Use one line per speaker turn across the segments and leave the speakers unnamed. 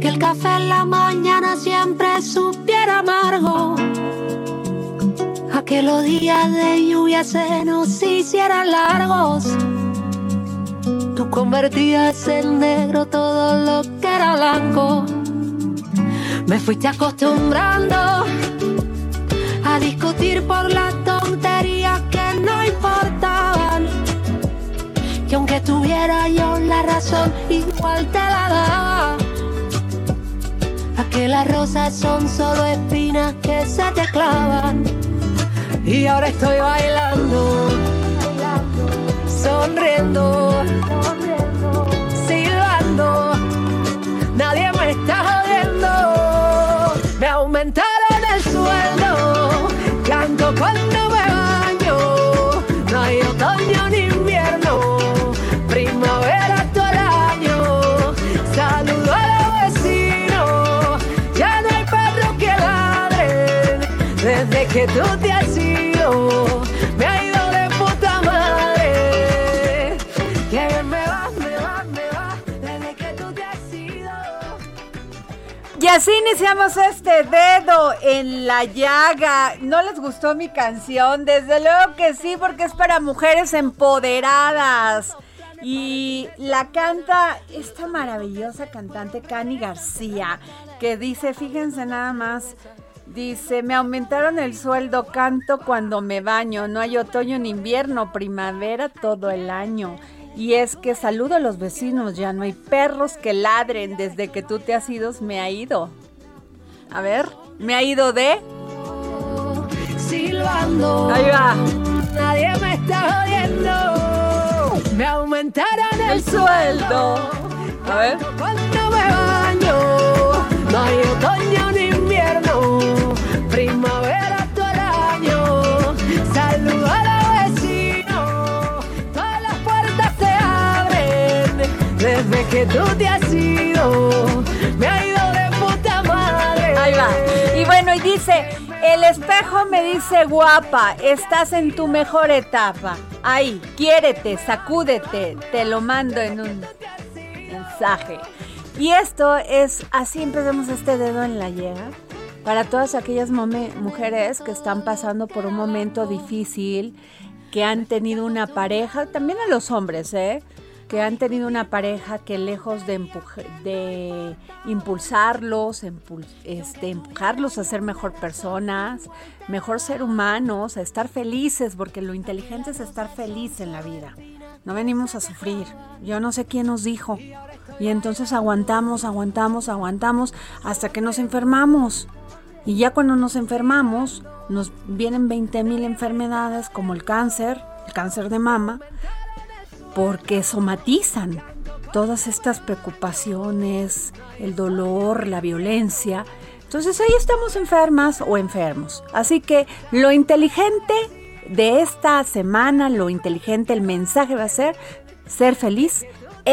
que el café en la mañana siempre supiera amargo. A que los días de lluvia se nos hicieran largos. Tú convertías en negro todo lo que era blanco. Me fuiste acostumbrando a discutir por las tonterías que no importaban. Que aunque tuviera yo la razón, igual te la daba. Que las rosas son solo espinas que se te clavan. Y ahora estoy bailando, sonriendo, que tú te has ido. Me ha ido de puta madre. Que bien me va, me va, me va. Desde que tú te has ido.
Y así iniciamos este dedo en la llaga. ¿No les gustó mi canción? Desde luego que sí, porque es para mujeres empoderadas. Y la canta esta maravillosa cantante Cani García, que dice, fíjense nada más, dice, me aumentaron el sueldo, canto cuando me baño, no hay otoño ni invierno, primavera todo el año. Y es que saludo a los vecinos, ya no hay perros que ladren, desde que tú te has ido, me ha ido. A ver, me ha ido de...
silbando.
Ahí va.
Nadie me está jodiendo. Me aumentaron el sueldo.
A ver.
Cuando me baño, no hay otoño ni invierno. Primavera todo el año. Saludo a los vecinos. Todas las puertas se abren. Desde que tú te has ido, me ha ido de puta madre.
Ahí va. Y bueno, y dice, el espejo me dice guapa, estás en tu mejor etapa. Ahí, quiérete, sacúdete, te lo mando en un mensaje. Y esto es, así empezamos este dedo en la llaga. Para todas aquellas mujeres que están pasando por un momento difícil, que han tenido una pareja, también a los hombres, ¿eh? que han tenido una pareja que lejos de, empuje- de impulsarlos, este, empujarlos a ser mejor personas, mejor ser humanos, a estar felices, porque lo inteligente es estar feliz en la vida. No venimos a sufrir. Yo no sé quién nos dijo. Y entonces aguantamos, aguantamos, aguantamos hasta que nos enfermamos. Y ya cuando nos enfermamos, nos vienen 20 mil enfermedades como el cáncer, el cáncer de mama, porque somatizan todas estas preocupaciones, el dolor, la violencia. Entonces ahí estamos enfermas o enfermos. Así que lo inteligente de esta semana, lo inteligente, el mensaje va a ser ser feliz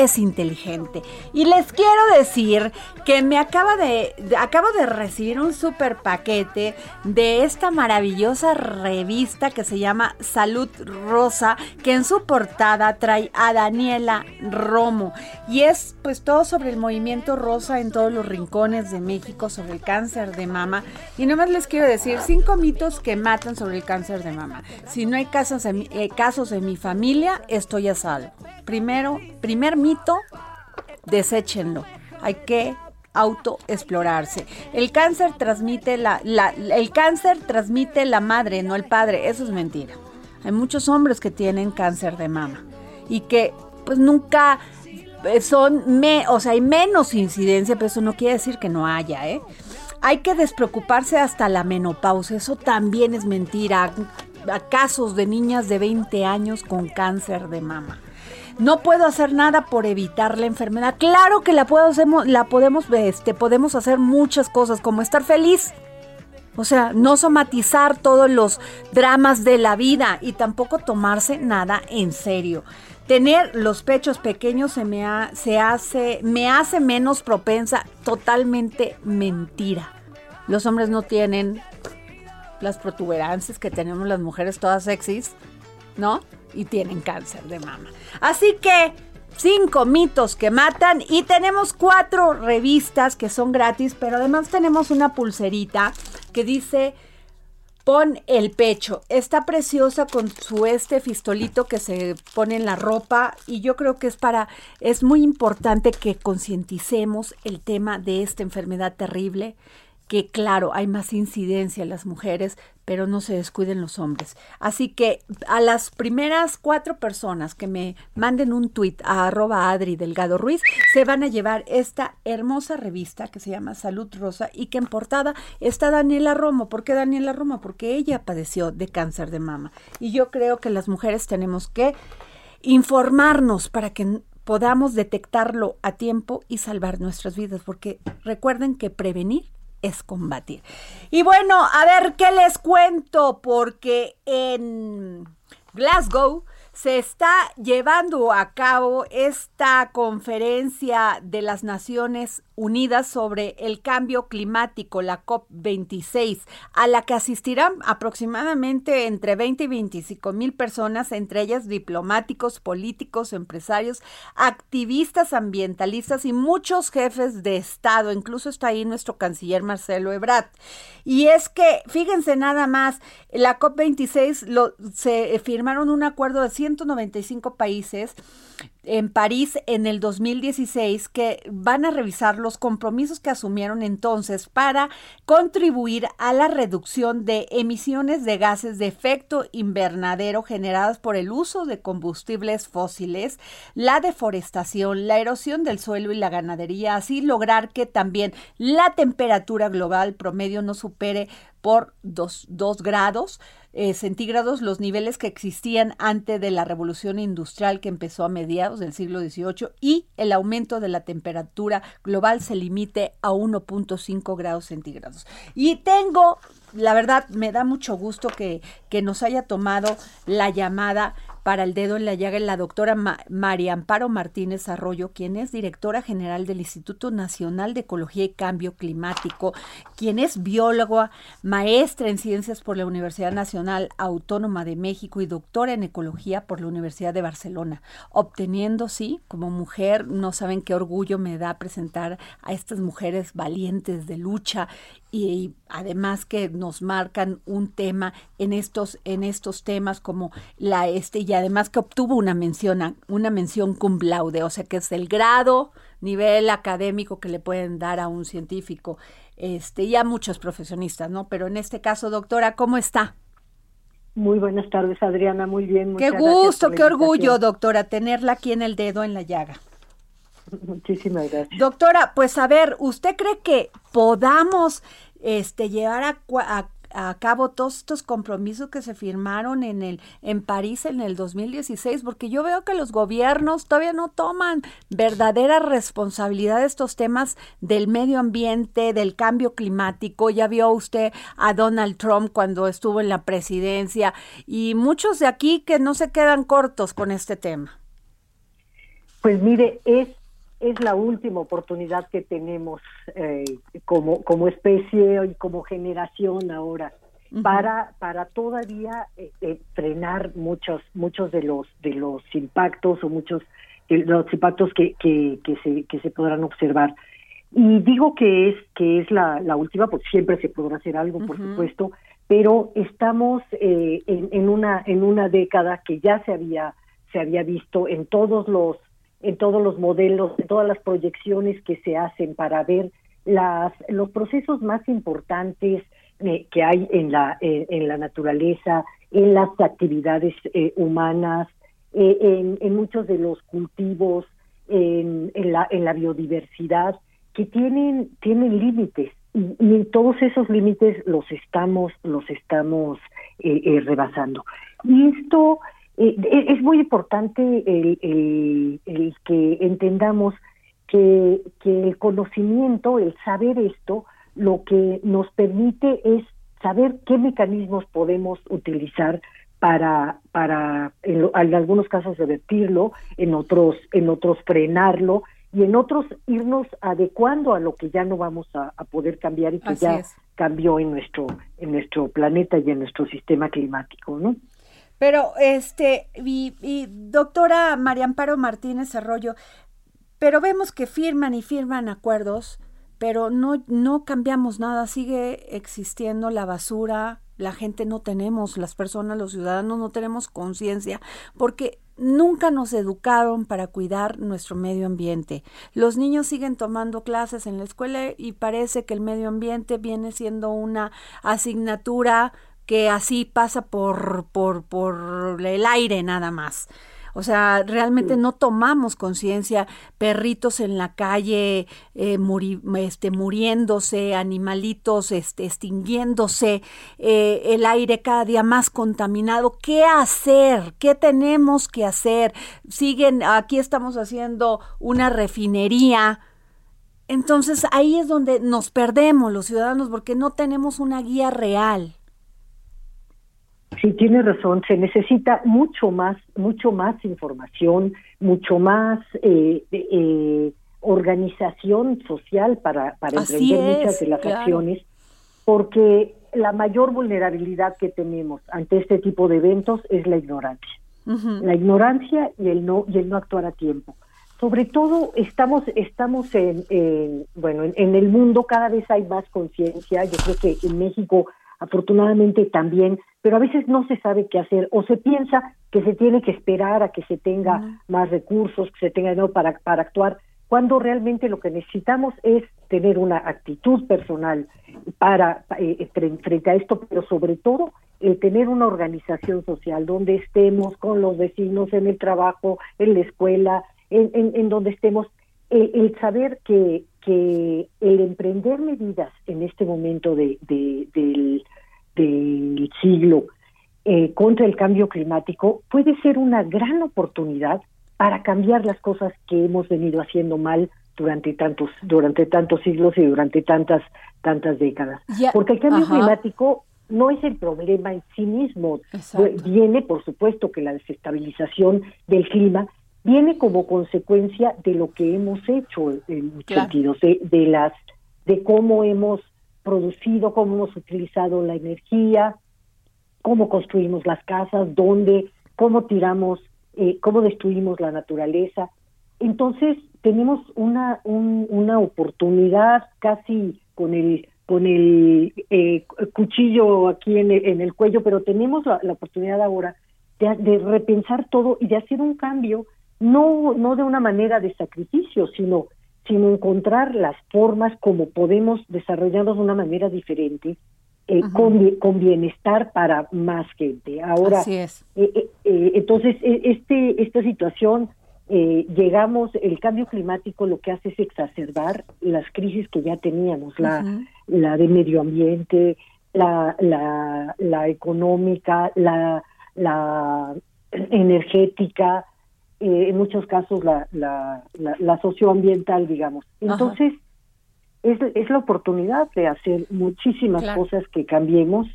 es inteligente. Y les quiero decir que me acaba de, acabo de recibir un super paquete de esta maravillosa revista que se llama Salud Rosa, que en su portada trae a Daniela Romo. Y es pues todo sobre el movimiento rosa en todos los rincones de México, sobre el cáncer de mama. Y nomás les quiero decir cinco mitos que matan sobre el cáncer de mama. Si no hay casos en eh, casos en mi familia, estoy a salvo. Primero, primer mito, deséchenlo. Hay que autoexplorarse. El cáncer transmite la, el cáncer transmite la madre, no el padre. Eso es mentira. Hay muchos hombres que tienen cáncer de mama y que pues nunca eh, son, me, o sea, hay menos incidencia, pero eso no quiere decir que no haya, ¿eh? Hay que despreocuparse hasta la menopausia, eso también es mentira. Casos de niñas de 20 años con cáncer de mama. No puedo hacer nada por evitar la enfermedad. Claro que la, puedo la podemos, este, podemos hacer muchas cosas, como estar feliz. O sea, no somatizar todos los dramas de la vida y tampoco tomarse nada en serio. Tener los pechos pequeños se me, hace, me hace menos propensa, totalmente mentira. Los hombres no tienen las protuberancias que tenemos las mujeres todas sexys, ¿no? Y tienen cáncer de mama. Así que cinco mitos que matan y tenemos cuatro revistas que son gratis, pero además tenemos una pulserita que dice pon el pecho. Está preciosa con su este fistolito que se pone en la ropa y yo creo que es para, es muy importante que concienticemos el tema de esta enfermedad terrible que claro, hay más incidencia en las mujeres, pero no se descuiden los hombres. Así que a las primeras cuatro personas que me manden un tuit a arroba Adri Delgado Ruiz, se van a llevar esta hermosa revista que se llama Salud Rosa y que en portada está Daniela Romo. ¿Por qué Daniela Romo? Porque ella padeció de cáncer de mama. Y yo creo que las mujeres tenemos que informarnos para que podamos detectarlo a tiempo y salvar nuestras vidas, porque recuerden que prevenir es combatir. Y bueno, a ver qué les cuento, porque en Glasgow se está llevando a cabo esta conferencia de las Naciones Unidas sobre el cambio climático, la COP26, a la que asistirán aproximadamente entre 20 y 25 mil personas, entre ellas diplomáticos, políticos, empresarios, activistas ambientalistas y muchos jefes de Estado. Incluso está ahí nuestro canciller Marcelo Ebrard. Y es que, fíjense nada más, la COP26 lo, se firmaron un acuerdo de 195 países en París en el 2016 que van a revisar los compromisos que asumieron entonces para contribuir a la reducción de emisiones de gases de efecto invernadero generadas por el uso de combustibles fósiles, la deforestación, la erosión del suelo y la ganadería, así lograr que también la temperatura global promedio no supere por 2 grados eh, centígrados los niveles que existían antes de la revolución industrial que empezó a mediados del siglo XVIII y el aumento de la temperatura global se limite a 1.5 grados centígrados. Y tengo, la verdad, me da mucho gusto que, que nos haya tomado la llamada para el dedo en la llaga la doctora María Amparo Martínez Arroyo, quien es directora general del Instituto Nacional de Ecología y Cambio Climático, quien es bióloga, maestra en ciencias por la Universidad Nacional Autónoma de México y doctora en ecología por la Universidad de Barcelona, obteniendo, sí, como mujer, no saben qué orgullo me da presentar a estas mujeres valientes de lucha y, además que nos marcan un tema en estos en estos temas como la este y además que obtuvo una mención una mención cum laude, o sea que es el grado nivel académico que le pueden dar a un científico este y a muchos profesionistas, ¿no? Pero en este caso, doctora, ¿cómo está?
Muy buenas tardes, Adriana, muy bien.
Qué gusto, qué orgullo, doctora, tenerla aquí en el dedo en la llaga.
Muchísimas gracias.
Doctora, pues a ver, ¿usted cree que podamos este, llevar a, cabo todos estos compromisos que se firmaron en el en París en el 2016 porque yo veo que los gobiernos todavía no toman verdadera responsabilidad de estos temas del medio ambiente, del cambio climático. Ya vio usted a Donald Trump cuando estuvo en la presidencia y muchos de aquí que no se quedan cortos con este tema.
Pues mire, es es la última oportunidad que tenemos eh, como, como especie y como generación ahora para para todavía eh, eh, frenar muchos muchos de los de los impactos o muchos de los impactos que, que, que se que se podrán observar. Y digo que es que es la, la última porque siempre se podrá hacer algo por supuesto pero estamos en, en una en una década que ya se había se había visto en todos los en todos los modelos, en todas las proyecciones que se hacen para ver las, los procesos más importantes eh, que hay en la, en la naturaleza, en las actividades humanas, en, en, muchos de los cultivos, en, en, la, en la biodiversidad, que tienen, tienen límites y, y todos esos límites los estamos, los estamos rebasando. Y esto es muy importante el, el, el que entendamos que, que el conocimiento, el saber esto, lo que nos permite es saber qué mecanismos podemos utilizar para para en, algunos casos revertirlo, en otros en otros frenarlo y en otros irnos adecuando a lo que ya no vamos a, poder cambiar y que ya cambió en nuestro en nuestro planeta y en nuestro sistema climático, ¿no?
Pero este y, doctora María Amparo Martínez Arroyo, pero vemos que firman y firman acuerdos, pero no, no cambiamos nada, sigue existiendo la basura, la gente no tenemos, las personas, los ciudadanos no tenemos conciencia, porque nunca nos educaron para cuidar nuestro medio ambiente. Los niños siguen tomando clases en la escuela y parece que el medio ambiente viene siendo una asignatura que así pasa por, por, por el aire nada más. O sea, realmente no tomamos conciencia, perritos en la calle eh, este, muriéndose, animalitos este, extinguiéndose, eh, el aire cada día más contaminado. ¿Qué hacer? ¿Qué tenemos que hacer? Siguen, aquí estamos haciendo una refinería. Entonces ahí es donde nos perdemos los ciudadanos porque no tenemos una guía real.
Sí, tiene razón. Se necesita mucho más, mucho más información, mucho más eh, eh, organización social para, para emprender muchas de las acciones, porque la mayor vulnerabilidad que tenemos ante este tipo de eventos es la ignorancia. La ignorancia y el no y el no actuar a tiempo. Sobre todo estamos estamos en, bueno en el mundo cada vez hay más conciencia. Yo creo que en México afortunadamente también, pero a veces no se sabe qué hacer o se piensa que se tiene que esperar a que se tenga más recursos, que se tenga dinero para, para actuar, cuando realmente lo que necesitamos es tener una actitud personal para eh, frente a esto, pero sobre todo el tener una organización social donde estemos con los vecinos en el trabajo, en la escuela, en, en, donde estemos, el saber que que el emprender medidas en este momento de, del, siglo eh, contra el cambio climático puede ser una gran oportunidad para cambiar las cosas que hemos venido haciendo mal durante tantos durante tantos siglos y durante tantas tantas décadas. Porque el cambio climático no es el problema en sí mismo. Viene por supuesto que la desestabilización del clima viene como consecuencia de lo que hemos hecho en muchos sentidos, de, las, de cómo hemos producido, cómo hemos utilizado la energía, cómo construimos las casas, dónde, cómo tiramos, eh, cómo destruimos la naturaleza. Entonces tenemos una una oportunidad casi con el con el eh, cuchillo aquí en el, en el cuello, pero tenemos la, oportunidad ahora de, de, repensar todo y de hacer un cambio no, no de una manera de sacrificio, sino, sino encontrar las formas como podemos desarrollarnos de una manera diferente, eh, con, bienestar para más gente. Ahora, es. Eh, eh, entonces, este, esta situación, llegamos, el cambio climático lo que hace es exacerbar las crisis que ya teníamos, la, la de medio ambiente, la, la, la económica, la, la energética, eh, en muchos casos la, la, la, socioambiental, digamos. Entonces, es, es la oportunidad de hacer muchísimas cosas que cambiemos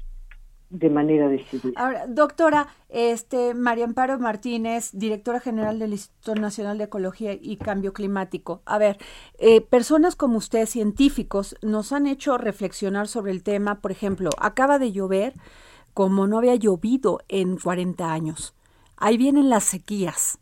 de manera decidida.
Ahora, doctora, este María Amparo Martínez, directora general del Instituto Nacional de Ecología y Cambio Climático. A ver, eh, personas como usted, científicos, nos han hecho reflexionar sobre el tema. Por ejemplo, acaba de llover como no había llovido en 40 años. Ahí vienen las sequías.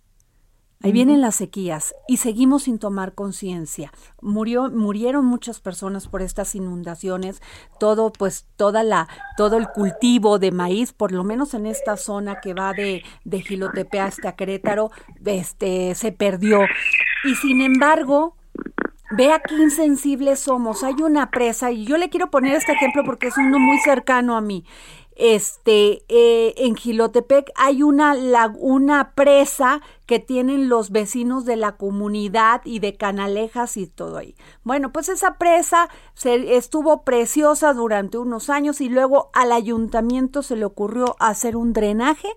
Ahí vienen las sequías y seguimos sin tomar conciencia. Murió, murieron muchas personas por estas inundaciones. Todo, pues, toda la, todo el cultivo de maíz, por lo menos en esta zona que va de, de Gilotepea hasta Querétaro, este, se perdió. Y sin embargo, Vea qué insensibles somos. Hay una presa, y yo le quiero poner este ejemplo porque es uno muy cercano a mí. Este, eh, en Gilotepec hay una, una presa que tienen los vecinos de la comunidad y de Canalejas y todo ahí. Bueno, pues esa presa se, estuvo preciosa durante unos años y luego al ayuntamiento se le ocurrió hacer un drenaje.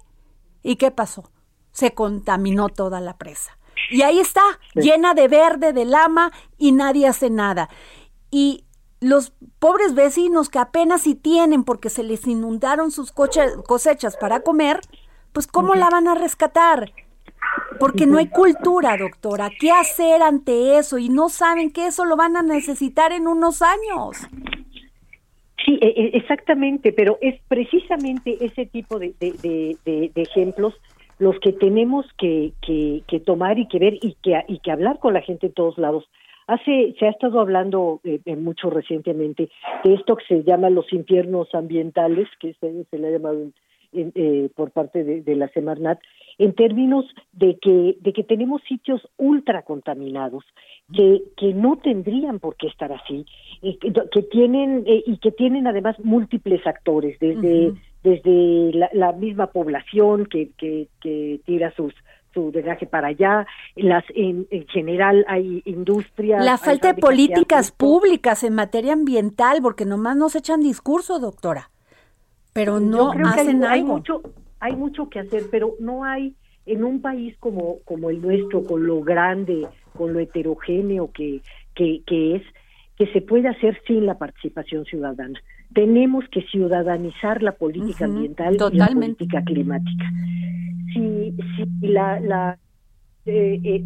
¿Y qué pasó? Se contaminó toda la presa. Y ahí está, llena de verde, de lama, y nadie hace nada. Y los pobres vecinos que apenas si tienen porque se les inundaron sus cosechas para comer, pues ¿cómo la van a rescatar? Porque no hay cultura, doctora. ¿Qué hacer ante eso? Y no saben que eso lo van a necesitar en unos años.
Sí, e, e, exactamente, pero es precisamente ese tipo de, de ejemplos los que tenemos que, que, tomar y que ver y que, y que hablar con la gente en todos lados. Hace, se ha estado hablando eh, mucho recientemente de esto que se llama los infiernos ambientales, que se, se le ha llamado eh, por parte de, la Semarnat, en términos de que, de que tenemos sitios ultra contaminados, que, que no tendrían por qué estar así, que, tienen, eh, y que tienen además múltiples actores, desde desde la, misma población que, que, tira sus su drenaje para allá, las en, general hay industrias.
La falta de políticas públicas en materia ambiental, porque nomás nos echan discurso, doctora, pero no hacen
hay, algo. mucho, hay mucho que hacer, pero no hay en un país como, como el nuestro, con lo grande, con lo heterogéneo que, que, que es, que se puede hacer sin la participación ciudadana tenemos que ciudadanizar la política ambiental y la política climática. Si, si la, la eh, eh,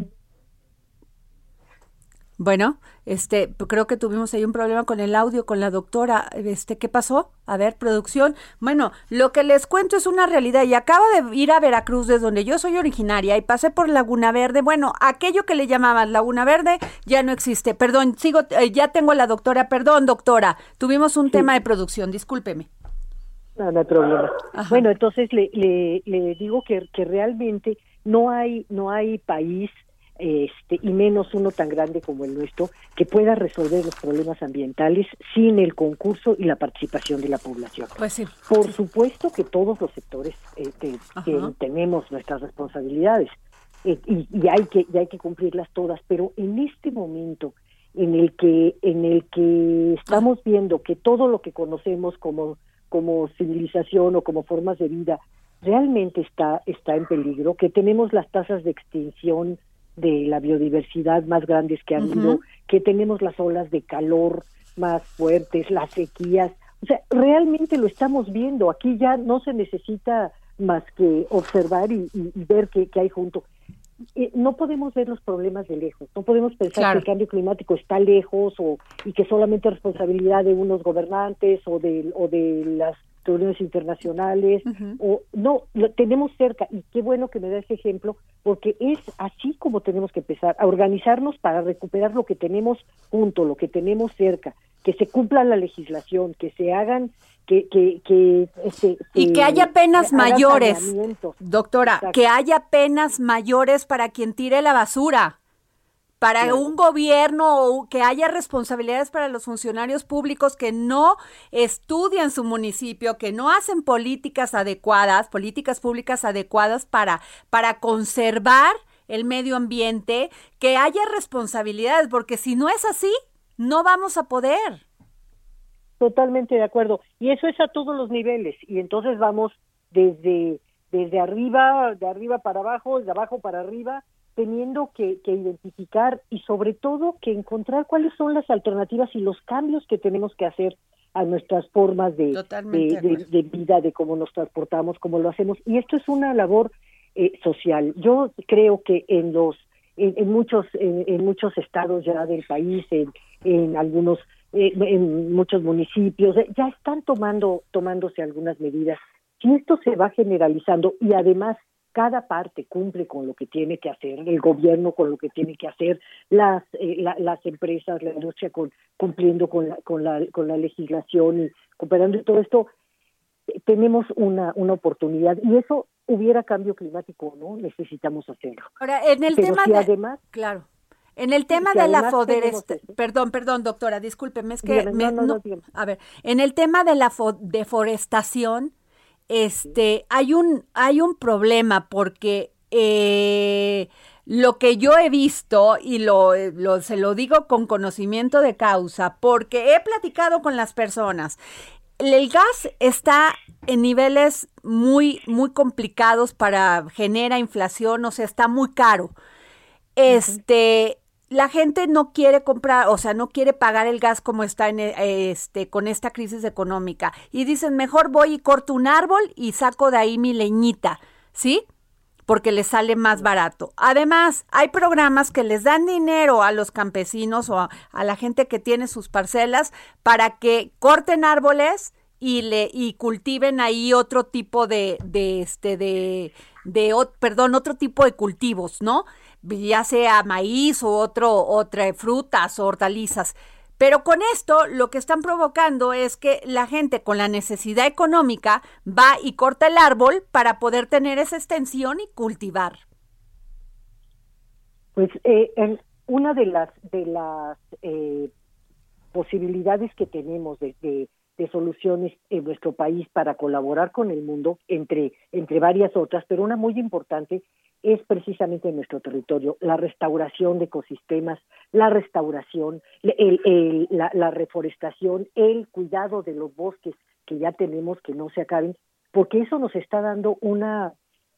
bueno, este, creo que tuvimos ahí un problema con el audio con la doctora. Este, ¿qué pasó? A ver, producción. Bueno, lo que les cuento es una realidad y acabo de ir a Veracruz, desde donde yo soy originaria, y pasé por Laguna Verde. Bueno, aquello que le llamaban Laguna Verde ya no existe. Perdón, sigo, eh, ya tengo a la doctora. Perdón, doctora. Tuvimos un tema de producción, discúlpeme.
No, no hay problema. Bueno, entonces le, le, le digo que, que realmente no hay, no hay país este, y menos uno tan grande como el nuestro, que pueda resolver los problemas ambientales sin el concurso y la participación de la población.
Pues sí,
Por supuesto que todos los sectores eh, tenemos nuestras responsabilidades eh, y, hay que y hay que cumplirlas todas, pero en este momento en el que en el que estamos viendo que todo lo que conocemos como como civilización o como formas de vida realmente está está en peligro, que tenemos las tasas de extinción de la biodiversidad más grandes que han habido, que tenemos las olas de calor más fuertes, las sequías. O sea, realmente lo estamos viendo. Aquí ya no se necesita más que observar y, ver qué, hay junto. Eh, no podemos ver los problemas de lejos, no podemos pensar que el cambio climático está lejos o y que solamente es responsabilidad de unos gobernantes o de, o de las reuniones internacionales, o no, lo tenemos cerca, y qué bueno que me da ese ejemplo, porque es así como tenemos que empezar, a organizarnos para recuperar lo que tenemos junto, lo que tenemos cerca, que se cumpla la legislación, que se hagan que, que, que
este, y que haya penas mayores, doctora, que haya penas mayores para quien tire la basura para un gobierno que haya responsabilidades para los funcionarios públicos que no estudian su municipio, que no hacen políticas adecuadas, políticas públicas adecuadas para, para conservar el medio ambiente, que haya responsabilidades, porque si no es así, no vamos a poder.
Totalmente de acuerdo. Y eso es a todos los niveles. Y entonces vamos desde, desde arriba, de arriba para abajo, de abajo para arriba, teniendo que, identificar y sobre todo que encontrar cuáles son las alternativas y los cambios que tenemos que hacer a nuestras formas de, de, vida, de cómo nos transportamos, cómo lo hacemos. Y esto es una labor eh, social. Yo creo que en los en, muchos en, muchos estados ya del país, en, en algunos eh, en muchos municipios eh, ya están tomando tomándose algunas medidas. Si esto se va generalizando y además cada parte cumple con lo que tiene que hacer, el gobierno con lo que tiene que hacer, las, eh, las empresas, la industria con, cumpliendo con la, con, la, con la legislación y cooperando y todo esto, tenemos una, una oportunidad y eso hubiera cambio climático no necesitamos hacerlo.
Ahora, en el tema de, además, claro. En el tema de la forestación, perdón, perdón, doctora, discúlpeme, es que a ver, en el tema de la deforestación, este, hay un, hay un problema porque eh, lo que yo he visto, y lo, lo, se lo digo con conocimiento de causa, porque he platicado con las personas, el gas está en niveles muy, muy complicados para genera inflación, o sea, está muy caro. Este, la gente no quiere comprar, o sea, no quiere pagar el gas como está en e, este con esta crisis económica y dicen, "Mejor voy y corto un árbol y saco de ahí mi leñita", ¿sí? Porque les sale más barato. Además, hay programas que les dan dinero a los campesinos o a, la gente que tiene sus parcelas para que corten árboles y le y cultiven ahí otro tipo de de este de de perdón, otro tipo de cultivos, ¿no? Ya sea maíz o otro, otra frutas o hortalizas. Pero con esto lo que están provocando es que la gente con la necesidad económica va y corta el árbol para poder tener esa extensión y cultivar.
Pues eh, una de las de las eh, posibilidades que tenemos de, de, de, soluciones en nuestro país para colaborar con el mundo, entre entre varias otras, pero una muy importante es precisamente en nuestro territorio, la restauración de ecosistemas, la restauración, la, reforestación, el cuidado de los bosques que ya tenemos que no se acaben, porque eso nos está dando una,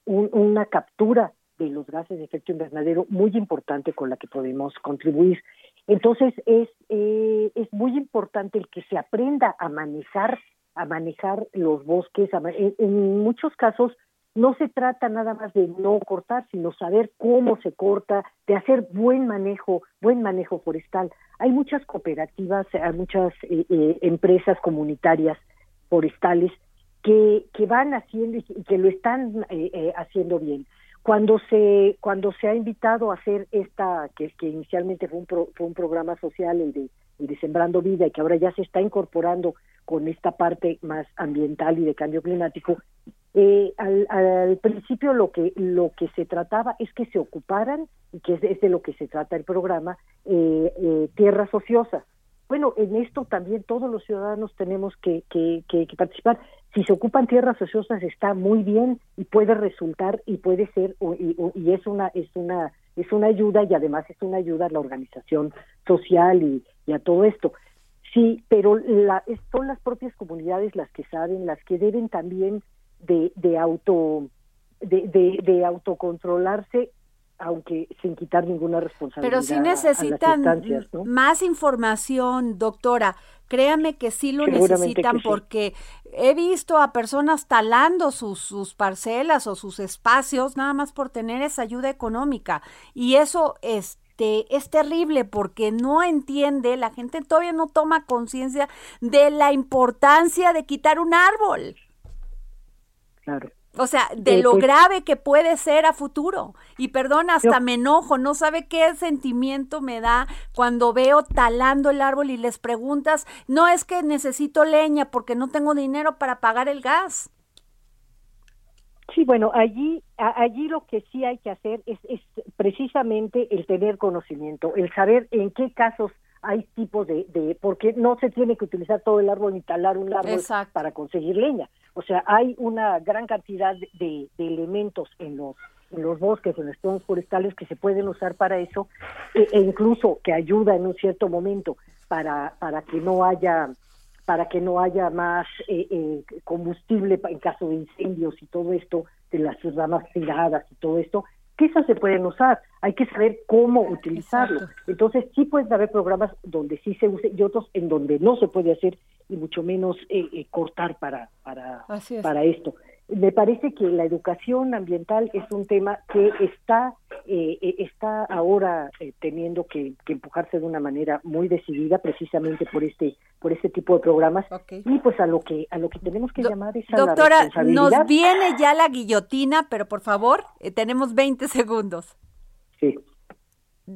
una captura de los gases de efecto invernadero muy importante con la que podemos contribuir. Entonces es, eh, es muy importante el que se aprenda a manejar, a manejar los bosques, en muchos casos no se trata nada más de no cortar, sino saber cómo se corta, de hacer buen manejo, buen manejo forestal. Hay muchas cooperativas, hay muchas eh, eh, empresas comunitarias forestales que, que van haciendo y que lo están eh, haciendo bien. Cuando se cuando se ha invitado a hacer esta que, que inicialmente fue un fue un programa social el de el de Sembrando Vida y que ahora ya se está incorporando con esta parte más ambiental y de cambio climático, eh, al, principio lo que lo que se trataba es que se ocuparan y que es de, lo que se trata el programa eh, eh, tierras ociosas. Bueno en esto también todos los ciudadanos tenemos que, que, que, participar. Si se ocupan tierras ociosas está muy bien y puede resultar y puede ser y, y, es una es una es una ayuda y además es una ayuda a la organización social y, y a todo esto. Sí pero la, son las propias comunidades las que saben las que deben también de, de auto de, de, autocontrolarse aunque sin quitar ninguna responsabilidad.
Pero sí necesitan más información, doctora. Créame que sí lo necesitan porque he visto a personas talando sus, sus parcelas o sus espacios nada más por tener esa ayuda económica. Y eso este, es terrible porque no entiende, la gente todavía no toma conciencia de la importancia de quitar un árbol. O sea, de lo pues grave que puede ser a futuro. Y perdón, hasta me enojo, no sabe qué sentimiento me da cuando veo talando el árbol y les preguntas, no es que necesito leña porque no tengo dinero para pagar el gas.
Sí, bueno, allí, allí lo que sí hay que hacer es, es precisamente el tener conocimiento, el saber en qué casos hay tipos de, de, porque no se tiene que utilizar todo el árbol ni talar un árbol para conseguir leña. O sea, hay una gran cantidad de, elementos en los en los bosques, en los zonas forestales que se pueden usar para eso e, e, incluso que ayuda en un cierto momento para para que no haya para que no haya más eh, eh, combustible en caso de incendios y todo esto de las ramas tiradas y todo esto que esas se pueden usar, hay que saber cómo utilizarlo. Entonces sí pueden haber programas donde sí se use y otros en donde no se puede hacer y mucho menos eh, eh, cortar para, para, para esto. Me parece que la educación ambiental es un tema que está eh, está ahora teniendo que, empujarse de una manera muy decidida precisamente por este por este tipo de programas. Y pues a lo que a lo que tenemos que llamar es a
doctora nos viene ya la guillotina pero por favor tenemos 20 segundos.
Sí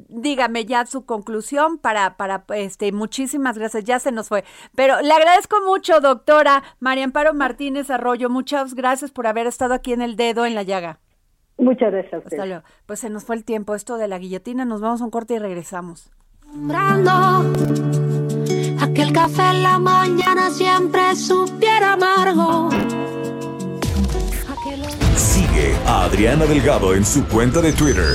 dígame ya su conclusión para, para, este, muchísimas gracias, ya se nos fue. Pero le agradezco mucho, doctora María Amparo Martínez Arroyo, muchas gracias por haber estado aquí en el dedo en la llaga.
Muchas gracias a usted.
Hasta luego. Pues se nos fue el tiempo. Esto de la guillotina, nos vamos a un corte y regresamos.
Aquel café en la mañana siempre supiera amargo.
Sigue a Adriana Delgado en su cuenta de Twitter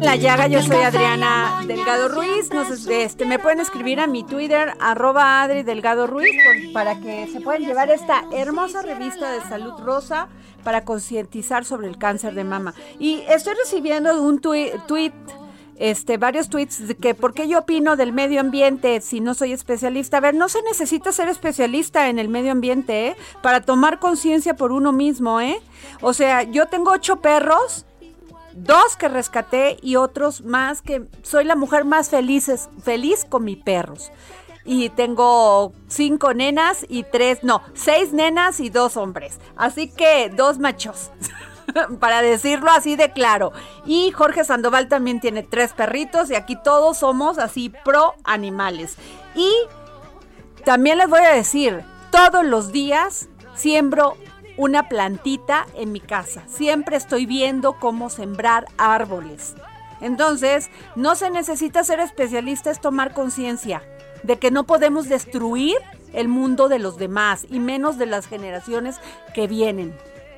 la llaga, yo soy Adriana Delgado Ruiz. Nos, este, me pueden escribir a mi Twitter, arroba Adri Delgado Ruiz, para que se puedan llevar esta hermosa revista de salud rosa para concientizar sobre el cáncer de mama. Y estoy recibiendo un tweet, este, varios tweets de que por qué yo opino del medio ambiente si no soy especialista. A ver, no se necesita ser especialista en el medio ambiente, ¿eh? Para tomar conciencia por uno mismo, ¿eh? O sea, yo tengo ocho perros dos que rescaté y otros más que soy la mujer más feliz, feliz con mis perros. Y tengo cinco nenas y tres, no, seis nenas y dos hombres. Así que dos machos. para decirlo así de claro. Y Jorge Sandoval también tiene tres perritos y aquí todos somos así pro animales. Y también les voy a decir, todos los días siembro una plantita en mi casa. Siempre estoy viendo cómo sembrar árboles. Entonces, no se necesita ser especialista, es tomar conciencia de que no podemos destruir el mundo de los demás y menos de las generaciones que vienen.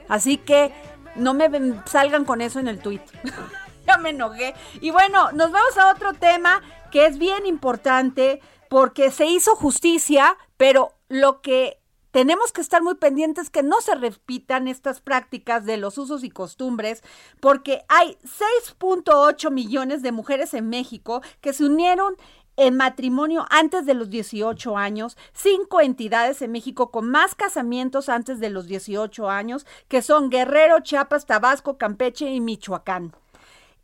Así que no me salgan con eso en el tweet. ya me enojé. Y bueno, nos vamos a otro tema que es bien importante porque se hizo justicia, pero lo que tenemos que estar muy pendientes que no se repitan estas prácticas de los usos y costumbres, porque hay 6.8 millones de mujeres en México que se unieron en matrimonio antes de los 18 años, cinco entidades en México con más casamientos antes de los 18 años, que son Guerrero, Chiapas, Tabasco, Campeche y Michoacán.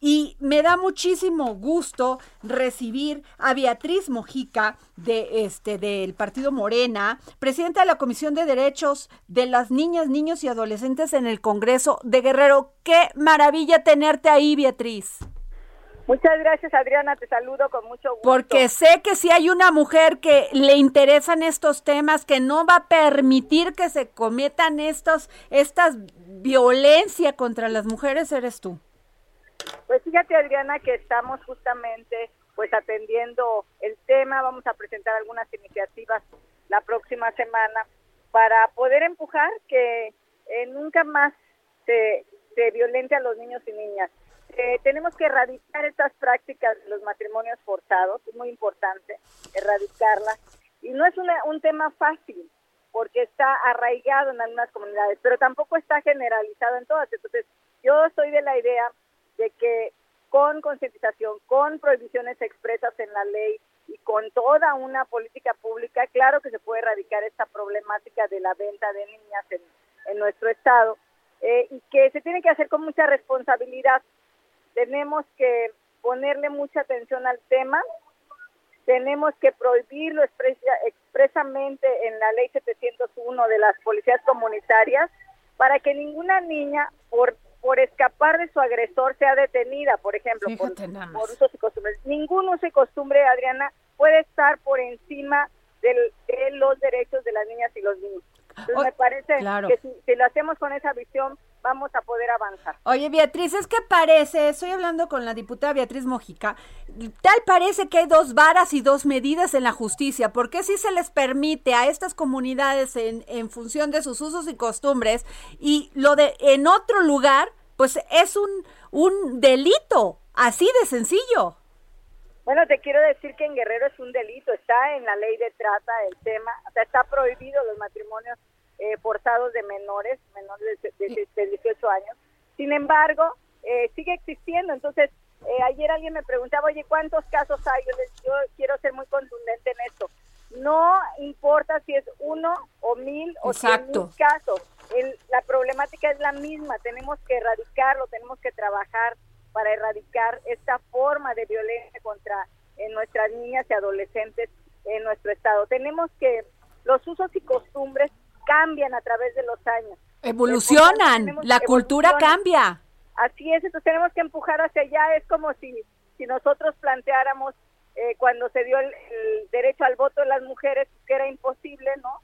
Y me da muchísimo gusto recibir a Beatriz Mojica de este del Partido Morena, presidenta de la Comisión de Derechos de las Niñas, Niños y Adolescentes en el Congreso de Guerrero. Qué maravilla tenerte ahí, Beatriz.
Muchas gracias, Adriana. Te saludo con mucho gusto.
Porque sé que si hay una mujer que le interesan estos temas, que no va a permitir que se cometan estos, estas violencia contra las mujeres, eres tú.
Pues fíjate Adriana que estamos justamente pues atendiendo el tema, vamos a presentar algunas iniciativas la próxima semana para poder empujar que eh, nunca más se, se, violente a los niños y niñas. Eh, tenemos que erradicar estas prácticas de los matrimonios forzados, es muy importante erradicarlas. Y no es un tema fácil, porque está arraigado en algunas comunidades, pero tampoco está generalizado en todas. Entonces, yo soy de la idea de que con concientización, con prohibiciones expresas en la ley y con toda una política pública, claro que se puede erradicar esta problemática de la venta de niñas en, nuestro estado eh, y que se tiene que hacer con mucha responsabilidad. Tenemos que ponerle mucha atención al tema, tenemos que prohibirlo expresamente en la ley 701 de las policías comunitarias para que ninguna niña por por escapar de su agresor sea detenida, por ejemplo, por, usos y costumbres. Ningún uso y costumbre, Adriana, puede estar por encima de los derechos de las niñas y los niños. Entonces me parece que si, lo hacemos con esa visión vamos a poder avanzar.
Oye, Beatriz, es que parece, estoy hablando con la diputada Beatriz Mojica, tal parece que hay dos varas y dos medidas en la justicia, porque si se les permite a estas comunidades en, en función de sus usos y costumbres y lo de en otro lugar, pues es un, un delito, así de sencillo.
Bueno, te quiero decir que en Guerrero es un delito, está en la ley de trata el tema, o sea, está prohibido los matrimonios eh, forzados de menores, menores de, de, 18 años. Sin embargo, eh, sigue existiendo. Entonces, eh, ayer alguien me preguntaba, oye, ¿cuántos casos hay? Yo, les, yo quiero ser muy contundente en esto. No importa si es uno o mil o cien mil casos. La misma. Tenemos que erradicarlo, tenemos que trabajar para erradicar esta forma de violencia contra en nuestras niñas y adolescentes en nuestro estado. Tenemos que los usos y costumbres cambian a través de los años.
Evolucionan, la cultura cambia.
Así es, entonces tenemos que empujar hacia allá. Es como si, si nosotros planteáramos eh, cuando se dio el, derecho al voto de las mujeres, que era imposible, ¿no?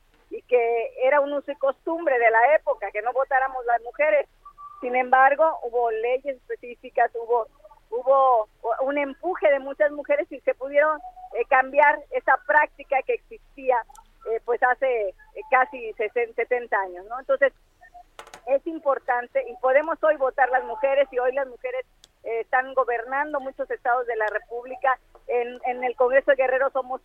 Que era un uso y costumbre de la época, que no votáramos las mujeres. Sin embargo, hubo leyes específicas, hubo hubo un empuje de muchas mujeres y se pudieron eh, cambiar esa práctica que existía eh, pues hace eh, casi 60, 70 años, ¿no? Entonces, es importante y podemos hoy votar las mujeres y hoy las mujeres están gobernando muchos estados de la República. En, en el Congreso de Guerrero somos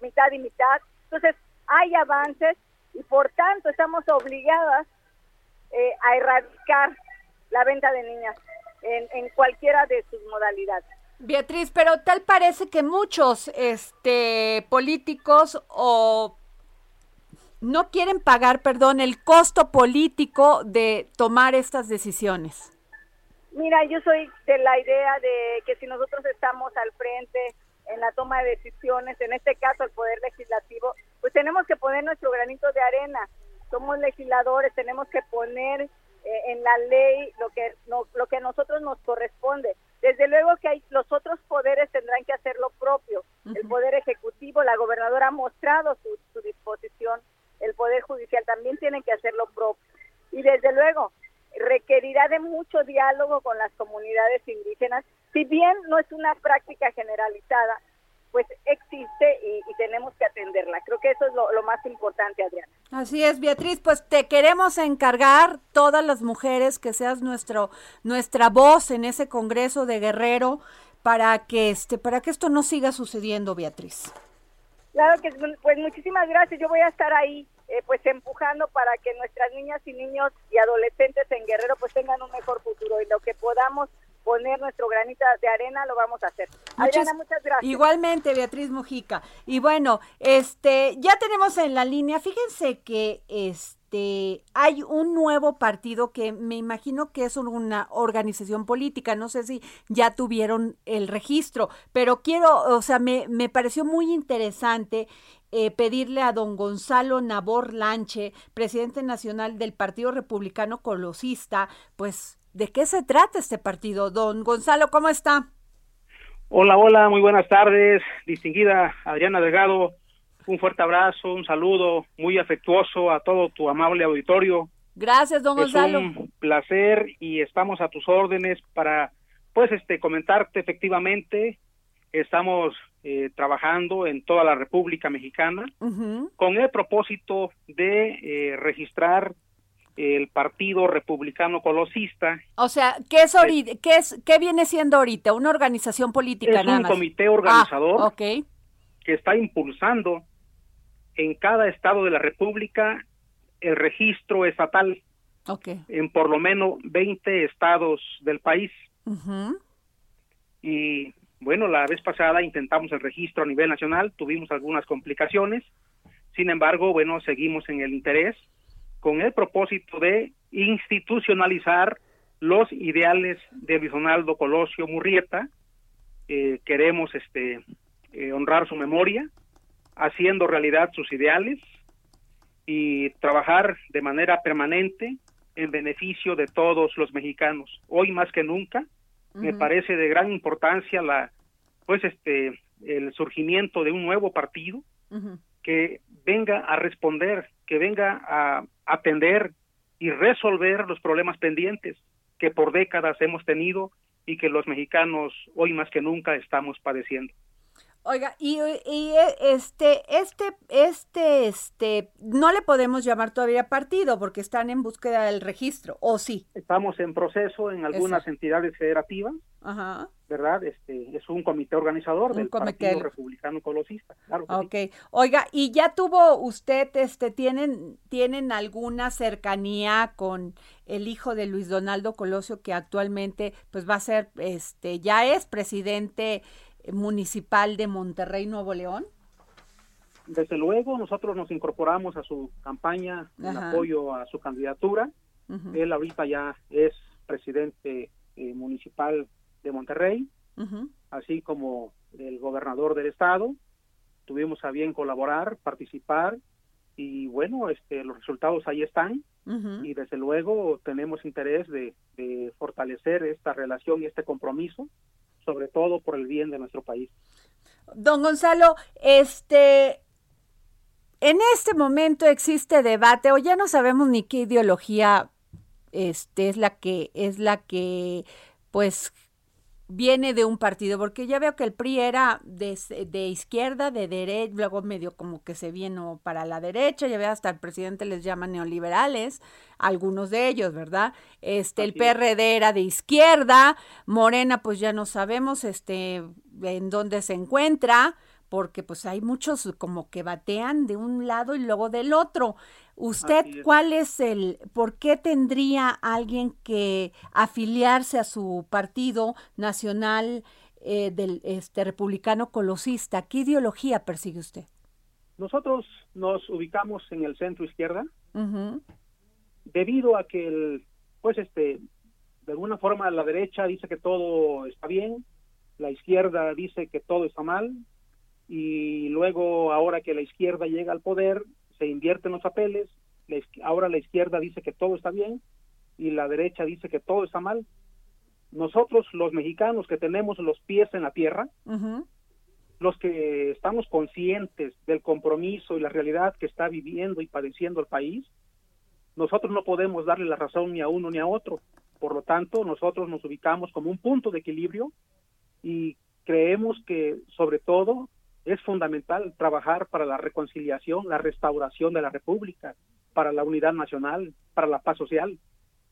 mitad y mitad. Entonces, hay avances y por tanto estamos obligadas a erradicar la venta de niñas en, cualquiera de sus modalidades.
Beatriz, pero tal parece que muchos este, políticos o no quieren pagar, perdón, el costo político de tomar estas decisiones.
Mira, yo soy de la idea de que si nosotros estamos al frente en la toma de decisiones, en este caso el Poder Legislativo, tenemos que poner nuestro granito de arena. Somos legisladores, tenemos que poner eh, en la ley lo que lo que a nosotros nos corresponde. Desde luego que hay los otros poderes tendrán que hacer lo propio. El poder ejecutivo, la gobernadora ha mostrado su, su disposición. El poder judicial también tiene que hacer lo propio. Y desde luego requerirá de mucho diálogo con las comunidades indígenas. Si bien no es una práctica generalizada, pues existe y, tenemos que atenderla. Creo que eso es lo, más importante, Adriana.
Así es, Beatriz, pues te queremos encargar todas las mujeres que seas nuestro nuestra voz en ese Congreso de Guerrero para que este para que esto no siga sucediendo, Beatriz.
Claro que pues muchísimas gracias. Yo voy a estar ahí eh, pues empujando para que nuestras niñas y niños y adolescentes en Guerrero pues tengan un mejor futuro y lo que podamos poner nuestro granito de arena, lo vamos a hacer. Adriana, muchas gracias.
Igualmente, Beatriz Mujica. Y bueno, este, ya tenemos en la línea, fíjense que este hay un nuevo partido que me imagino que es una organización política, no sé si ya tuvieron el registro, pero quiero, o sea, me, me pareció muy interesante eh, pedirle a don Gonzalo Nabor Lanche, presidente nacional del Partido Republicano Colosista, pues ¿De qué se trata este partido? Don Gonzalo, ¿cómo está?
Hola, hola, muy buenas tardes, distinguida Adriana Delgado. Un fuerte abrazo, un saludo muy afectuoso a todo tu amable auditorio.
Gracias, don Gonzalo.
Es un placer y estamos a tus órdenes para, pues, este, comentarte efectivamente. Estamos eh, trabajando en toda la República Mexicana con el propósito de eh, registrar el Partido Republicano Colosista.
O sea, ¿qué es, qué es qué viene siendo ahorita? Una organización política
es un comité organizador ah, que está impulsando en cada estado de la República el registro estatal. En por lo menos 20 estados del país. Y bueno, la vez pasada intentamos el registro a nivel nacional, tuvimos algunas complicaciones. Sin embargo, bueno, seguimos en el interés con el propósito de institucionalizar los ideales de Luis Donaldo Colosio Murrieta. Eh, queremos este, eh, honrar su memoria, haciendo realidad sus ideales y trabajar de manera permanente en beneficio de todos los mexicanos. Hoy más que nunca me parece de gran importancia la pues este el surgimiento de un nuevo partido que venga a responder, que venga a atender y resolver los problemas pendientes que por décadas hemos tenido y que los mexicanos hoy más que nunca estamos padeciendo.
Oiga, y, y, este, este, este, este, no le podemos llamar todavía partido porque están en búsqueda del registro, ¿o sí?
Estamos en proceso en algunas entidades federativas, Ajá. ¿verdad? Este, es un comité organizador del Partido Republicano Colosista, claro.
ok, oiga, y ya tuvo usted, este, tienen, tienen alguna cercanía con el hijo de Luis Donaldo Colosio que actualmente, pues va a ser, este, ya es presidente municipal de Monterrey, Nuevo León?
Desde luego, nosotros nos incorporamos a su campaña en apoyo a su candidatura. Él ahorita ya es presidente eh, municipal de Monterrey, así como el gobernador del estado. Tuvimos a bien colaborar, participar y bueno, este, los resultados ahí están y desde luego tenemos interés de fortalecer esta relación y este compromiso sobre todo por el bien de nuestro país.
Don Gonzalo, este, en este momento existe debate o ya no sabemos ni qué ideología este es la que es la que pues viene de un partido, porque ya veo que el PRI era de, izquierda, de derecha, luego medio como que se vino para la derecha, ya veo hasta el presidente les llama neoliberales, algunos de ellos, ¿verdad? Este, el PRD era de izquierda, Morena pues ya no sabemos este en dónde se encuentra, porque pues hay muchos como que batean de un lado y luego del otro. ¿Usted cuál es el, por qué tendría alguien que afiliarse a su partido nacional eh, del este republicano colosista? ¿Qué ideología persigue usted?
Nosotros nos ubicamos en el centro izquierda debido a que el, pues este, de alguna forma la derecha dice que todo está bien, la izquierda dice que todo está mal, y luego ahora que la izquierda llega al poder se invierten los papeles, ahora la izquierda dice que todo está bien y la derecha dice que todo está mal. Nosotros los mexicanos que tenemos los pies en la tierra, los que estamos conscientes del compromiso y la realidad que está viviendo y padeciendo el país, nosotros no podemos darle la razón ni a uno ni a otro. Por lo tanto, nosotros nos ubicamos como un punto de equilibrio y creemos que sobre todo es fundamental trabajar para la reconciliación, la restauración de la República, para la unidad nacional, para la paz social.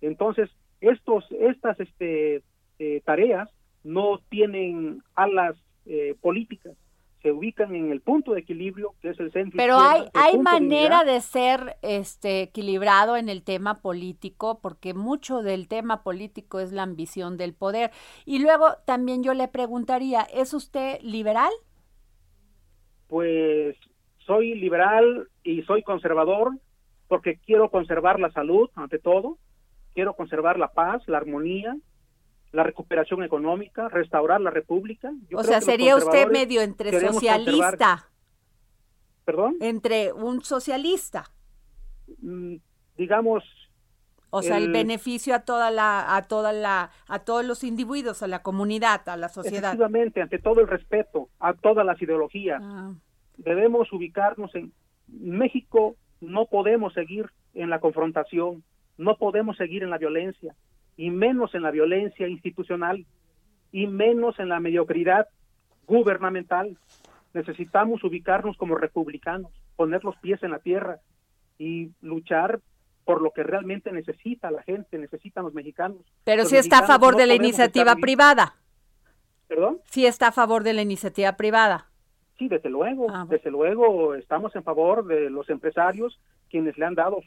Entonces, estos, estas este, eh, tareas no tienen alas eh, políticas, se ubican en el punto de equilibrio que es el centro.
Pero hay, hay manera de, de, ser este equilibrado en el tema político, porque mucho del tema político es la ambición del poder. Y luego también yo le preguntaría, ¿es usted liberal?
Pues soy liberal y soy conservador porque quiero conservar la salud ante todo, quiero conservar la paz, la armonía, la recuperación económica, restaurar la república.
o sea, sería usted medio entre socialista.
¿Perdón?
Entre un socialista.
Mm, digamos,
o sea, el, beneficio a toda la, a toda la, a todos los individuos, a la comunidad, a la sociedad.
Efectivamente, ante todo el respeto a todas las ideologías. Ah. Debemos ubicarnos en México. No podemos seguir en la confrontación, no podemos seguir en la violencia, y menos en la violencia institucional, y menos en la mediocridad gubernamental. Necesitamos ubicarnos como republicanos, poner los pies en la tierra y luchar por lo que realmente necesita la gente, necesitan los mexicanos.
Pero si está a favor de la iniciativa privada.
¿Perdón?
Sí está a favor de la iniciativa privada.
Sí, desde luego, ah, desde luego estamos en favor de los empresarios quienes le han dado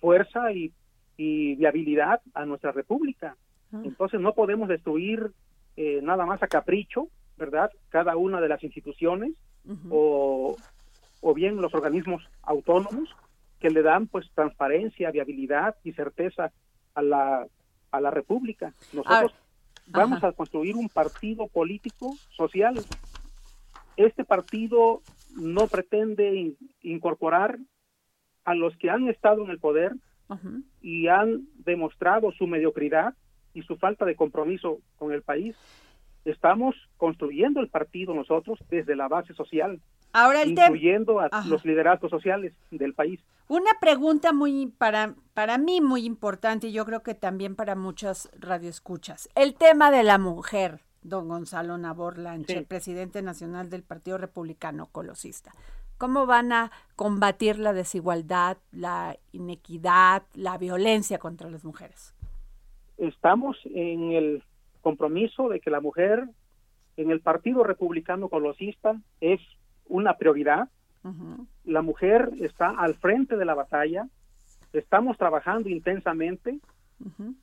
fuerza y, viabilidad a nuestra república. Ah. Entonces no podemos destruir eh, nada más a capricho, ¿verdad? Cada una de las instituciones o, o bien los organismos autónomos que le dan pues transparencia, viabilidad y certeza a la, a la República. Nosotros vamos a construir un partido político social. Este partido no pretende incorporar a los que han estado en el poder y han demostrado su mediocridad y su falta de compromiso con el país. Estamos construyendo el partido nosotros desde la base social.
Ahora el
incluyendo a los liderazgos sociales del país.
Una pregunta muy para para mí muy importante y yo creo que también para muchas radioescuchas. El tema de la mujer, don Gonzalo Nabor Lanche, presidente nacional del Partido Republicano Colosista. ¿Cómo van a combatir la desigualdad, la inequidad, la violencia contra las mujeres?
Estamos en el compromiso de que la mujer en el Partido Republicano Colosista es una prioridad. La mujer está al frente de la batalla. Estamos trabajando intensamente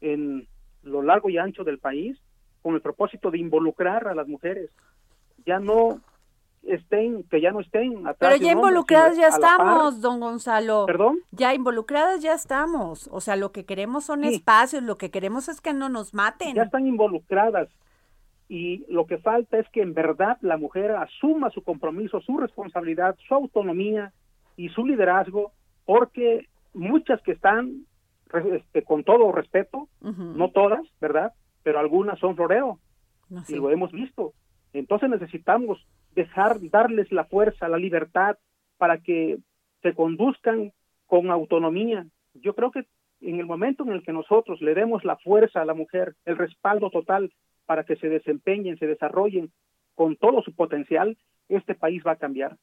en lo largo y ancho del país con el propósito de involucrar a las mujeres. Ya no estén, que ya no estén
atrás Pero ya involucradas ya estamos, don Gonzalo.
¿Perdón?
Ya involucradas ya estamos. O sea, lo que queremos son espacios, lo que queremos es que no nos maten.
Ya están involucradas. Y lo que falta es que en verdad la mujer asuma su compromiso, su responsabilidad, su autonomía y su liderazgo, porque muchas que están, este, con todo respeto, no todas, ¿verdad? Pero algunas son floreo. Y lo hemos visto. Entonces necesitamos dejar, darles la fuerza, la libertad para que se conduzcan con autonomía. Yo creo que en el momento en el que nosotros le demos la fuerza a la mujer, el respaldo total para que se desempeñen, se desarrollen con todo su potencial, este país va a cambiar.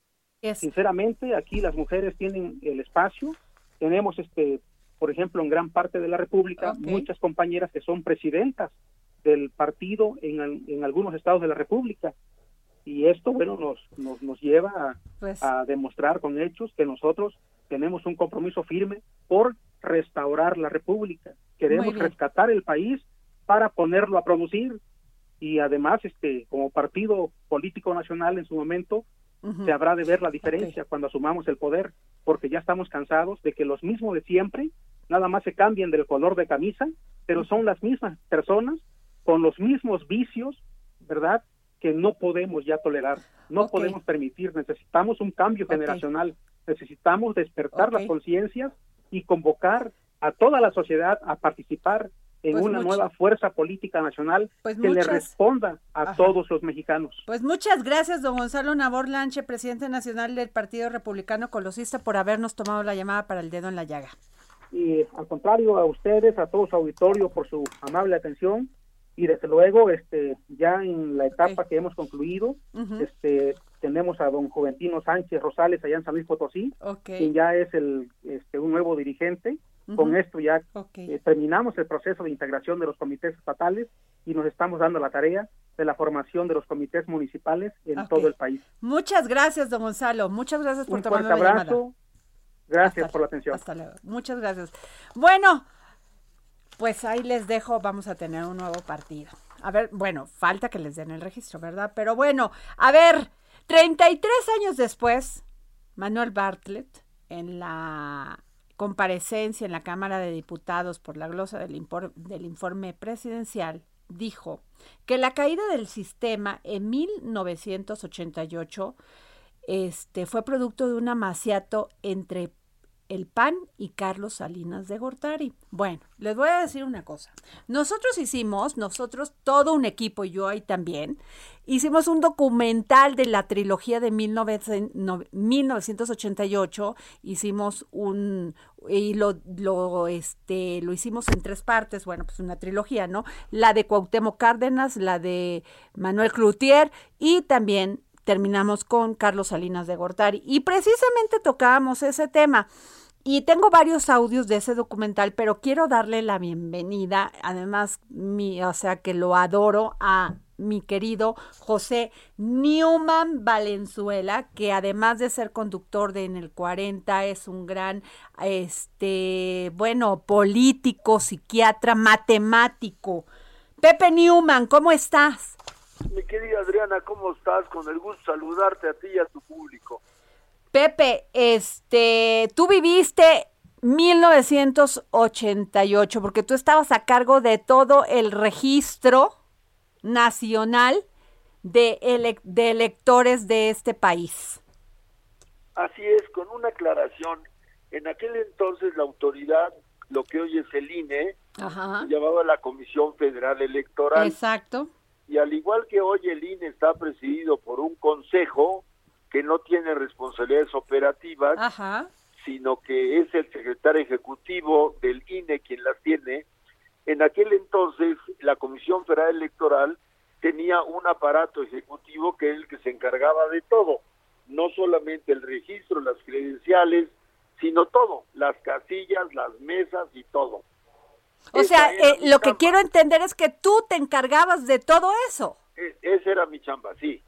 Sinceramente, aquí las mujeres tienen el espacio, tenemos este, por ejemplo, en gran parte de la República, muchas compañeras que son presidentas del partido en, en algunos estados de la República. Y esto, bueno, nos, nos, nos lleva pues a, demostrar con hechos que nosotros tenemos un compromiso firme por restaurar la República. Queremos rescatar el país para ponerlo a producir y además, este, como partido político nacional en su momento, se habrá de ver la diferencia cuando asumamos el poder, porque ya estamos cansados de que los mismos de siempre nada más se cambien del color de camisa, pero son las mismas personas con los mismos vicios, ¿verdad? que no podemos ya tolerar, no podemos permitir, necesitamos un cambio generacional, necesitamos despertar las conciencias y convocar a toda la sociedad a participar en pues una nueva fuerza política nacional pues que le responda a todos los mexicanos.
Pues muchas gracias, don Gonzalo Nabor Lanche, presidente nacional del Partido Republicano Colosista, por habernos tomado la llamada para el dedo en la llaga.
Y al contrario, a ustedes, a todo su auditorio, por su amable atención. Y desde luego este ya en la etapa que hemos concluido este tenemos a don Juventino Sánchez Rosales allá en San Luis Potosí quien ya es el este un nuevo dirigente con esto ya eh, terminamos el proceso de integración de los comités estatales y nos estamos dando la tarea de la formación de los comités municipales en todo el país.
Muchas gracias don Gonzalo. Muchas gracias por tomar la abrazo.
Gracias por la atención.
hasta luego. Muchas gracias. Bueno pues ahí les dejo, vamos a tener un nuevo partido. A ver, bueno, falta que les den el registro, ¿verdad? Pero bueno, a ver, 33 años después, Manuel Bartlett, en la comparecencia en la Cámara de Diputados por la glosa del, informe presidencial, dijo que la caída del sistema en 1988 este, fue producto de un amaciato entre el PAN y Carlos Salinas de Gortari. Bueno, les voy a decir una cosa. Nosotros hicimos, nosotros, todo un equipo, yo ahí también, hicimos un documental de la trilogía de 1988, hicimos un, y lo, lo, este, lo hicimos en tres partes, bueno, pues una trilogía, ¿no? La de Cuauhtémoc Cárdenas, la de Manuel Cloutier y también terminamos con Carlos Salinas de Gortari. Y precisamente tocábamos ese tema. Y tengo varios audios de ese documental, pero quiero darle la bienvenida, además, mi, o sea, que lo adoro a mi querido José Newman Valenzuela, que además de ser conductor de En el 40, es un gran, este, bueno, político, psiquiatra, matemático. Pepe Newman, ¿cómo estás?
Mi querida Adriana, ¿cómo estás? Con el gusto saludarte a ti y a tu público.
Pepe, este, tú viviste 1988 porque tú estabas a cargo de todo el registro nacional de, de electores de este país.
Así es, con una aclaración. En aquel entonces la autoridad, lo que hoy es el INE, llamaba la Comisión Federal Electoral.
Exacto.
Y al igual que hoy el INE está presidido por un no tiene responsabilidades operativas, sino que es el secretario ejecutivo del INE quien las tiene, en aquel entonces la Comisión Federal Electoral tenía un aparato ejecutivo que es el que se encargaba de todo, no solamente el registro, las credenciales, sino todo, las casillas, las mesas y todo.
O sea, eh, lo que quiero entender es que tú te encargabas de todo eso.
E, esa era mi chamba, sí.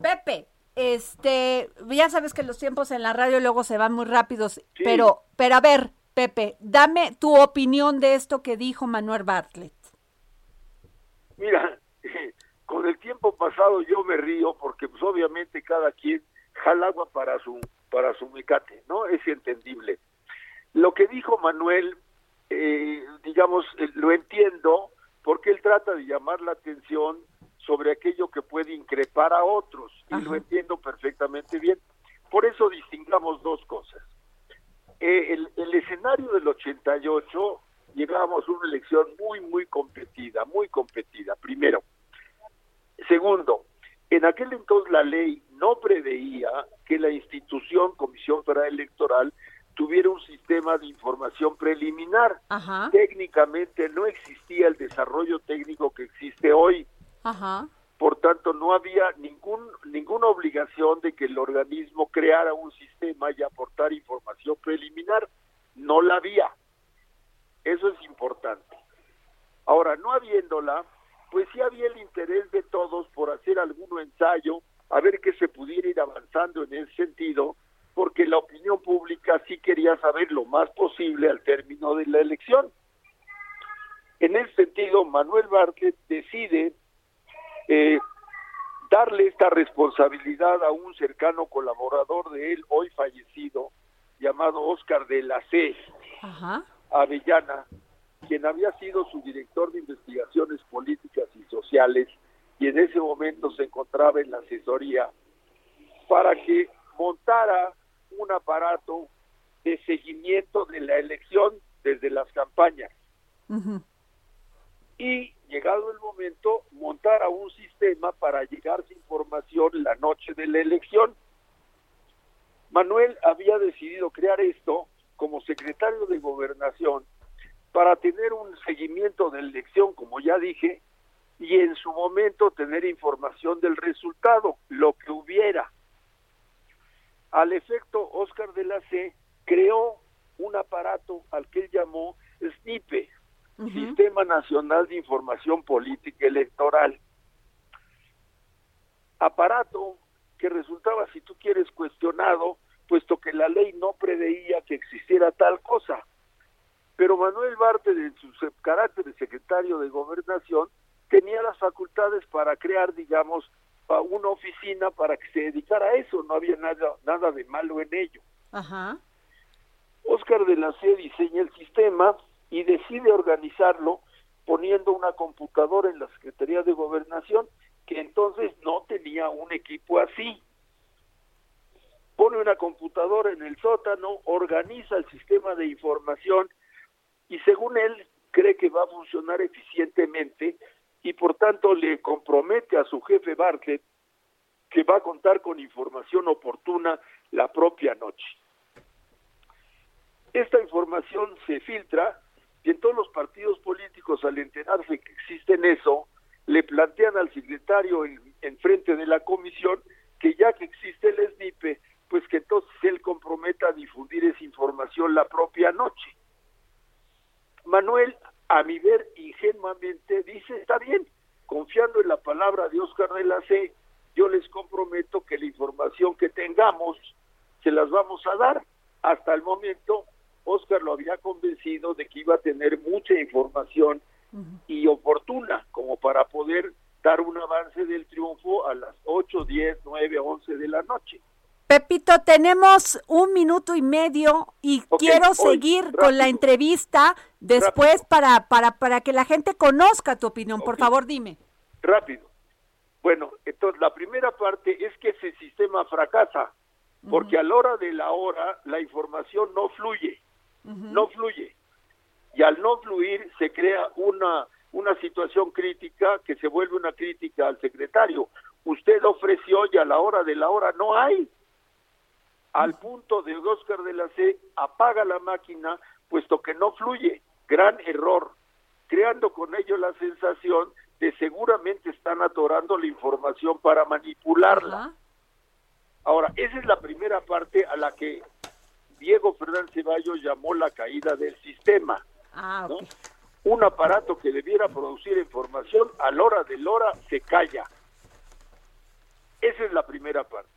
Pepe, este, ya sabes que los tiempos en la radio luego se van muy rápidos, pero, pero a ver, Pepe, dame tu opinión de esto que dijo Manuel Bartlett.
Mira, con el tiempo pasado yo me río porque pues obviamente cada quien jala agua para su para su mecate, ¿no? Es entendible. Lo que dijo Manuel, eh, digamos, eh, lo entiendo porque él trata de llamar la atención sobre aquello que puede increpar a otros y lo entiendo perfectamente bien. Por eso distingamos dos cosas. Eh, el, el, escenario del 88 llegábamos a una elección muy, muy competida, muy competida, primero. Segundo, en aquel entonces la ley no preveía que la institución Comisión Federal Electoral tuviera un sistema de información preliminar. Técnicamente no existía el desarrollo técnico que existe hoy. Por tanto, no había ningún, ninguna obligación de que el organismo creara un sistema y aportar información preliminar. No la había. Eso es importante. Ahora, no habiéndola, pues sí había el interés de todos por hacer algún ensayo, a ver que se pudiera ir avanzando en ese sentido, porque la opinión pública sí quería saber lo más posible al término de la elección. En ese sentido, Manuel Bartlett decide eh, darle esta responsabilidad a un cercano colaborador de él, hoy fallecido, llamado Oscar de la C. Avellana, quien había sido su director de investigaciones políticas y sociales y en ese momento se encontraba en la asesoría para que montara un aparato de seguimiento de la elección desde las campañas. Y llegado el momento, montara un sistema para llegarse información la noche de la elección. Manuel había decidido crear esto como secretario de gobernación para tener un seguimiento de elección, como ya dije, y en su momento tener información del resultado, lo que hubiera. Al efecto, Oscar de la C creó un aparato al que él llamó SNIPE, Sistema Nacional de Información Política Electoral. Aparato que resultaba, si tú quieres, cuestionado, puesto que la ley no preveía que existiera tal cosa. Pero Manuel Barte, en su carácter de secretario de Gobernación, tenía las facultades para crear, digamos, una oficina para que se dedicara a eso, no había nada, nada de malo en ello. Ajá. Oscar de la C diseña el sistema y decide organizarlo poniendo una computadora en la Secretaría de Gobernación, que entonces no tenía un equipo así. Pone una computadora en el sótano, organiza el sistema de información y según él cree que va a funcionar eficientemente y por tanto le compromete a su jefe Bartlett que va a contar con información oportuna la propia noche. Esta información se filtra y en todos los partidos políticos al enterarse que existe eso, le plantean al secretario en, en frente de la comisión que ya que existe el SNIPE, pues que entonces él comprometa a difundir esa información la propia noche. Manuel, a mi ver, ingenuamente dice, está bien, confiando en la palabra de Oscar de la C, yo les comprometo que la información que tengamos se las vamos a dar. Hasta el momento, Oscar lo había convencido de que iba a tener mucha información y oportuna como para poder dar un avance del triunfo a las 8, 10, 9, 11 de la noche.
Pepito, tenemos un minuto y medio y quiero seguir con la entrevista después para, para, para que la gente conozca tu opinión. Por favor, dime.
Rápido. Bueno, entonces la primera parte es que ese sistema fracasa, porque a la hora de la hora la información no fluye, no fluye. Y al no fluir se crea una, una situación crítica que se vuelve una crítica al secretario. Usted ofreció y a la hora de la hora no hay al punto de Oscar de la C apaga la máquina puesto que no fluye. Gran error, creando con ello la sensación de seguramente están atorando la información para manipularla. Ahora, esa es la primera parte a la que Diego Fernández Ceballos llamó la caída del sistema.
Ah,
Un aparato que debiera producir información a la hora de la hora se calla. Esa es la primera parte.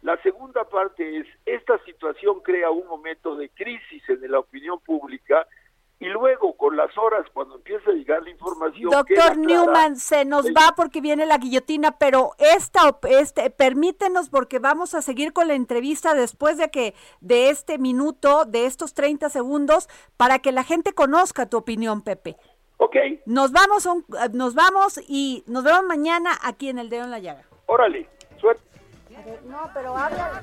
La segunda parte es, esta situación crea un momento de crisis en la opinión pública y luego con las horas cuando empieza a llegar la información
doctor Newman se nos va porque viene la guillotina pero esta este permítenos porque vamos a seguir con la entrevista después de que de este minuto de estos 30 segundos para que la gente conozca tu opinión Pepe.
Ok.
nos vamos nos vamos y nos vemos mañana aquí en el dedo en la llaga.
Órale suerte.
No pero habla